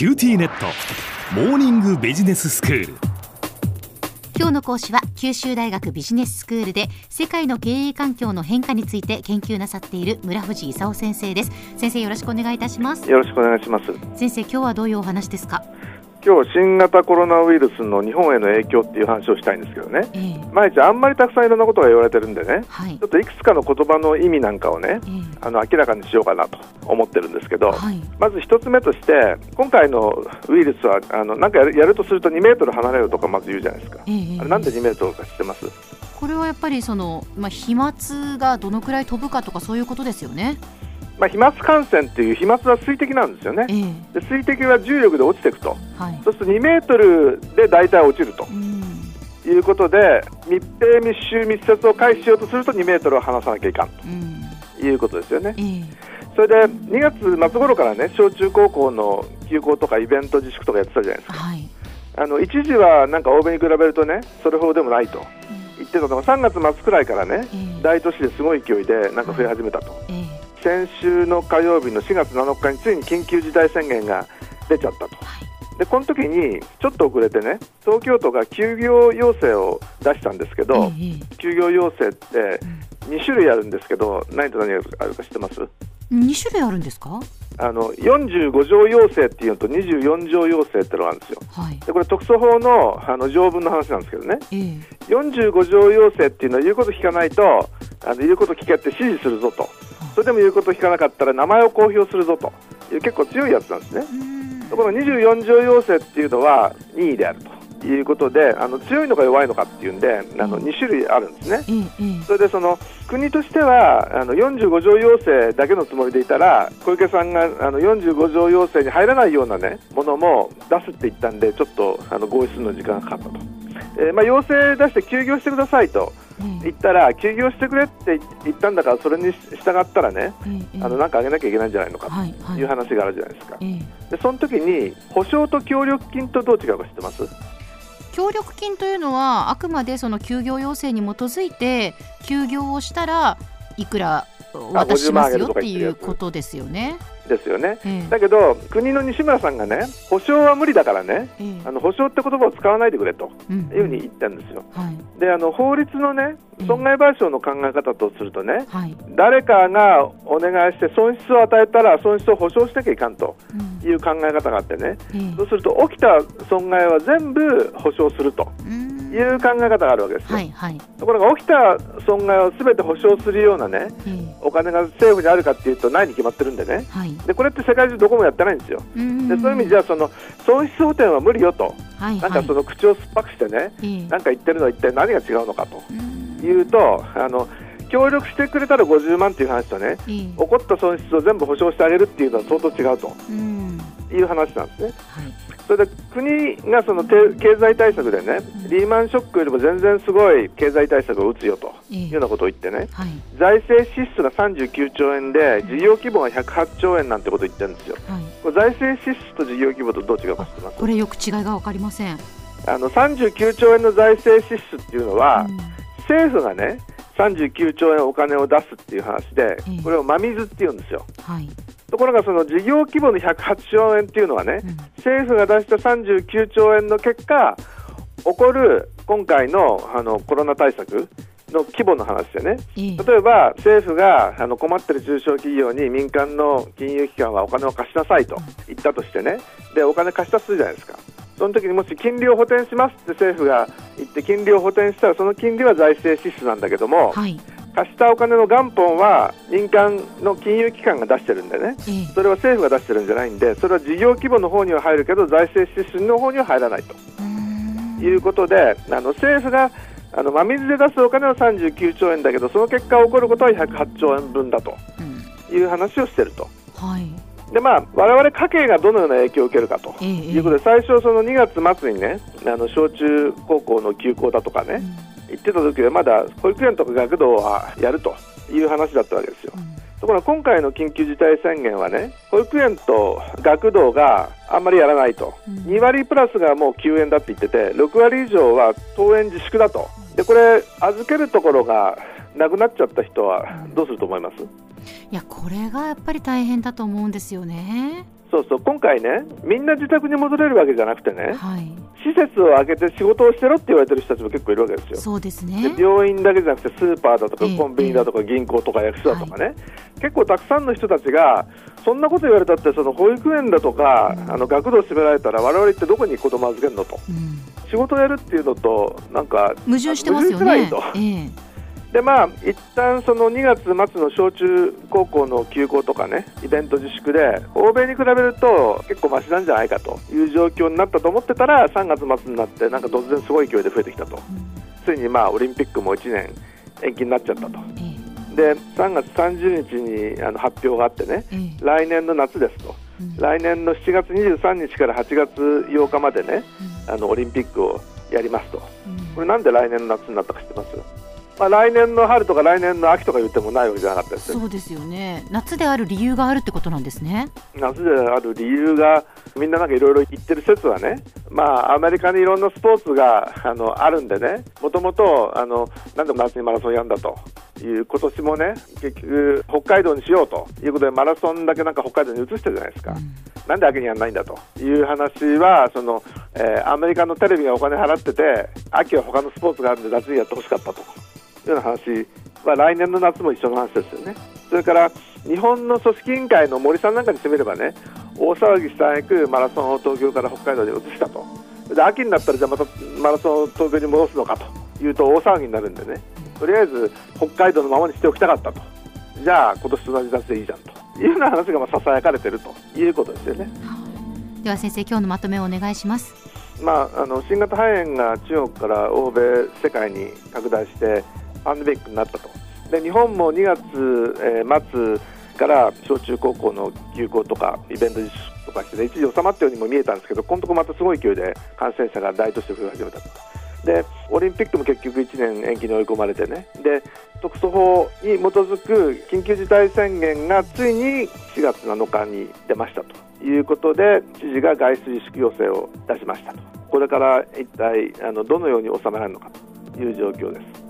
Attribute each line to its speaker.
Speaker 1: QTnet。モーニングビジネススクール。
Speaker 2: 今日の講師は九州大学ビジネススクールで世界の経営環境の変化について研究なさっている村藤功先生です。先生よろしくお願いいたします。
Speaker 3: よろしくお願いします。
Speaker 2: 先生今日はどういうお話ですか？
Speaker 3: 今日新型コロナウイルスの日本への影響っていう話をしたいんですけどね、
Speaker 2: えー、
Speaker 3: 毎日あんまりたくさんいろんなことが言われてるんでね、
Speaker 2: はい。
Speaker 3: ちょっといくつかの言葉の意味なんかをね
Speaker 2: えー
Speaker 3: あの明らかにしようかなと思ってるんですけど、
Speaker 2: はい。
Speaker 3: まず一つ目として今回のウイルスはあのなんかやるやるとすると2メートル離れるとかまず言うじゃないですか、
Speaker 2: えー
Speaker 3: あれなんで2メートルか知ってます？
Speaker 2: これはやっぱりそのまあ飛沫がどのくらい飛ぶかとかそういうことですよね
Speaker 3: まあ、飛沫感染っていう飛沫は水滴なんですよね。
Speaker 2: えー、
Speaker 3: で水滴は重力で落ちていくと。
Speaker 2: はい。
Speaker 3: そうすると2メートルで大体落ちると
Speaker 2: うん。
Speaker 3: いうことで密閉密集密接を回避しようとすると2メートルを離さなきゃいかん
Speaker 2: うん。
Speaker 3: ということですよね。
Speaker 2: えー、
Speaker 3: それで2月末頃からね小中高校の休校とかイベント自粛とかやってたじゃないですか。
Speaker 2: はい。
Speaker 3: あの一時はなんか欧米に比べるとねそれほどでもないと言ってたのが3月末くらいからね
Speaker 2: えー
Speaker 3: 大都市ですごい勢いでなんか増え始めたと。
Speaker 2: えー
Speaker 3: 先週の火曜日の4月7日についに緊急事態宣言が出ちゃったと。
Speaker 2: はい。
Speaker 3: でこの時にちょっと遅れてね東京都が休業要請を出したんですけど、
Speaker 2: えー
Speaker 3: 休業要請って2種類あるんですけど何と何があるか知ってます？
Speaker 2: 二種類あるんですか？
Speaker 3: あの45条要請っていうのと24条要請ってのがあるんですよ。
Speaker 2: はい。
Speaker 3: でこれ特措法のあの条文の話なんですけどね。
Speaker 2: えー、
Speaker 3: 45条要請っていうのは言うこと聞かないとあの言うこと聞けって指示するぞと。それでも言うこと聞かなかったら名前を公表するぞと。いう結構強いやつなんですね。
Speaker 2: うん。
Speaker 3: ところが24条要請っていうのは任意であるということであの強いのか弱いのかっていうんであの2種類あるんですね。それでその国としてはあの45条要請だけのつもりでいたら小池さんがあの45条要請に入らないような、ね、ものも出すって言ったんでちょっとあの合意するのに時間がかかったと、えーまあ、要請出して休業してくださいと。
Speaker 2: えー
Speaker 3: 言ったら休業してくれって言ったんだからそれに従ったらねあのなんかあげなきゃいけないんじゃないのかという話があるじゃないですか。
Speaker 2: えー
Speaker 3: でその時に保証と協力金とどう違うか知ってます？
Speaker 2: 協力金というのはあくまでその休業要請に基づいて休業をしたらいくら渡しますよっていうことですよね。
Speaker 3: ですよね。
Speaker 2: ええ。
Speaker 3: だけど国の西村さんがね保証は無理だからね
Speaker 2: ええ。
Speaker 3: あの保証って言葉を使わないでくれと
Speaker 2: うん。
Speaker 3: いうふうに言ったんですよ。
Speaker 2: はい。
Speaker 3: であの法律のね
Speaker 2: うん
Speaker 3: 損害賠償の考え方とするとね
Speaker 2: はい。
Speaker 3: 誰かがお願いして損失を与えたら損失を保証しなきゃいかんと
Speaker 2: うん。
Speaker 3: いう考え方があってね。
Speaker 2: ええ。
Speaker 3: そうすると起きた損害は全部保証すると。
Speaker 2: うん
Speaker 3: いう考え方があるわけですよ。
Speaker 2: はいはい。
Speaker 3: ところが起きた損害を全て保証するようなね
Speaker 2: ええ。
Speaker 3: お金が政府にあるかっていうとないに決まってるんでね。
Speaker 2: はい。
Speaker 3: でこれって世界中どこもやってないんですよ。
Speaker 2: うん
Speaker 3: でそういう意味じゃその損失補填は無理よと。
Speaker 2: はい
Speaker 3: なんかその口を酸っぱくしてね
Speaker 2: ええ。
Speaker 3: なんか言ってるのは一体何が違うのかと。
Speaker 2: うん。
Speaker 3: いうとあの協力してくれたら50万っていう話とね
Speaker 2: ええ。
Speaker 3: 起こった損失を全部保証してあげるっていうのは相当違うと。
Speaker 2: うん。
Speaker 3: いう話なんですね。
Speaker 2: はい
Speaker 3: それで国がそのて経済対策でねリーマンショックよりも全然すごい経済対策を打つよと
Speaker 2: ええ。
Speaker 3: いうようなことを言ってね
Speaker 2: はい。
Speaker 3: 財政支出が39兆円で事業規模が108兆円なんてことを言ってるんですよ。
Speaker 2: はい。
Speaker 3: これ財政支出と事業規模とどう違うか知ってます
Speaker 2: これよく違いがわかりません。
Speaker 3: あの39兆円の財政支出っていうのは、
Speaker 2: うん。
Speaker 3: 政府がね39兆円お金を出すっていう話で
Speaker 2: ええ。
Speaker 3: これを真水っていうんですよ。
Speaker 2: はい
Speaker 3: ところがその事業規模の108兆円っていうのはね
Speaker 2: うん。
Speaker 3: 政府が出した39兆円の結果起こる今回のあのコロナ対策の規模の話でね。
Speaker 2: ええ。
Speaker 3: 例えば政府があの困ってる中小企業に民間の金融機関はお金を貸しなさいと言ったとしてね。でお金貸したとするじゃないですか。その時にもし金利を補填しますって政府が言って金利を補填したらその金利は財政支出なんだけども
Speaker 2: はい
Speaker 3: 貸したお金の元本は民間の金融機関が出してるんでね。
Speaker 2: ええ。
Speaker 3: それは政府が出してるんじゃないんでそれは事業規模の方には入るけど財政支出の方には入らないと。
Speaker 2: うん。
Speaker 3: いうことであの政府があの真水で出すお金は39兆円だけどその結果起こることは108兆円分だと。
Speaker 2: うん。
Speaker 3: いう話をしてると。
Speaker 2: はい。
Speaker 3: でまあ我々家計がどのような影響を受けるかと。
Speaker 2: ええ
Speaker 3: いうことで最初その2月末にねあの小中高校の休校だとかね言ってた時はまだ保育園とか学童はやるという話だったわけですよ。ところが今回の緊急事態宣言はね保育園と学童があんまりやらないと、
Speaker 2: うん。
Speaker 3: 2割プラスがもう休園だって言ってて6割以上は登園自粛だと。でこれ預けるところがなくなっちゃった人はどうすると思います？
Speaker 2: いやこれがやっぱり大変だと思うんですよね。
Speaker 3: そうそう今回ね、みんな自宅に戻れるわけじゃなくてね、
Speaker 2: はい、
Speaker 3: 施設を開けて仕事をしてろって言われてる人たちも結構いるわけですよ。
Speaker 2: そうですね。
Speaker 3: で病院だけじゃなくてスーパーだとか
Speaker 2: ええ
Speaker 3: コンビニだとか銀行とか役所だとかね、結構たくさんの人たちがそんなこと言われたってその保育園だとかあの学童閉められたら我々ってどこに子供預けるのと。
Speaker 2: うん、
Speaker 3: 仕事をやるっていうのとなんか
Speaker 2: 矛盾してますよね。
Speaker 3: 矛盾してないと。
Speaker 2: ええ
Speaker 3: でまあ一旦その2月末の小中高校の休校とかねイベント自粛で欧米に比べると結構マシなんじゃないかという状況になったと思ってたら3月末になってなんか突然すごい勢いで増えてきたと。ついにまあオリンピックも1年延期になっちゃったと。
Speaker 2: ええ。
Speaker 3: で3月30日にあの発表があってね
Speaker 2: ええ。
Speaker 3: 来年の夏ですと。
Speaker 2: うん。
Speaker 3: 来年の7月23日から8月8日までね
Speaker 2: うん。
Speaker 3: あのオリンピックをやりますと。
Speaker 2: うん。
Speaker 3: これなんで来年の夏になったか知ってます？まあ、来年の春とか来年の秋とか言ってもないわけじゃなかったですよ
Speaker 2: そうですよね。夏である理由があるってことなんですね。
Speaker 3: 夏である理由がみんななんかいろいろ言ってる説はね、まあ、アメリカにいろんなスポーツがあのあるんでね、もともとあのなんで夏にマラソンやんだという、今年もね、結局、北海道にしようということで、マラソンだけなんか北海道に移してるじゃないですか、なんで秋にやんないんだという話は、そのえーアメリカのテレビがお金払ってて、秋は他のスポーツがあるんで、夏にやってほしかったとような話。は、来年の夏も一緒の話ですよね。それから日本の組織委員会の森さんなんかにしてみればね、大騒ぎしたいくマラソンを東京から北海道に移したと、で秋になったら、じゃあまたマラソンを東京に戻すのかと。いうと、大騒ぎになるんでね、とりあえず北海道のままにしておきたかったと、じゃあ今年と同じ夏でいいじゃんと。いうような話がまあささやかれてると。いうことですよね。
Speaker 2: では先生今日のまとめをお願いします。
Speaker 3: まあ、あの新型肺炎が中国から欧米、世界に拡大してパンデミックになったとで日本も2月、えー末から小中高校の休校とかイベント自粛とかして、一時収まったようにも見えたんですけどこのところまたすごい勢いで感染者が大都市で増え始めたと。でオリンピックも結局1年延期に追い込まれてねで特措法に基づく緊急事態宣言がついに4月7日に出ましたということで知事が外出自粛要請を出しましたとこれから一体あのどのように収められるのかという状況です。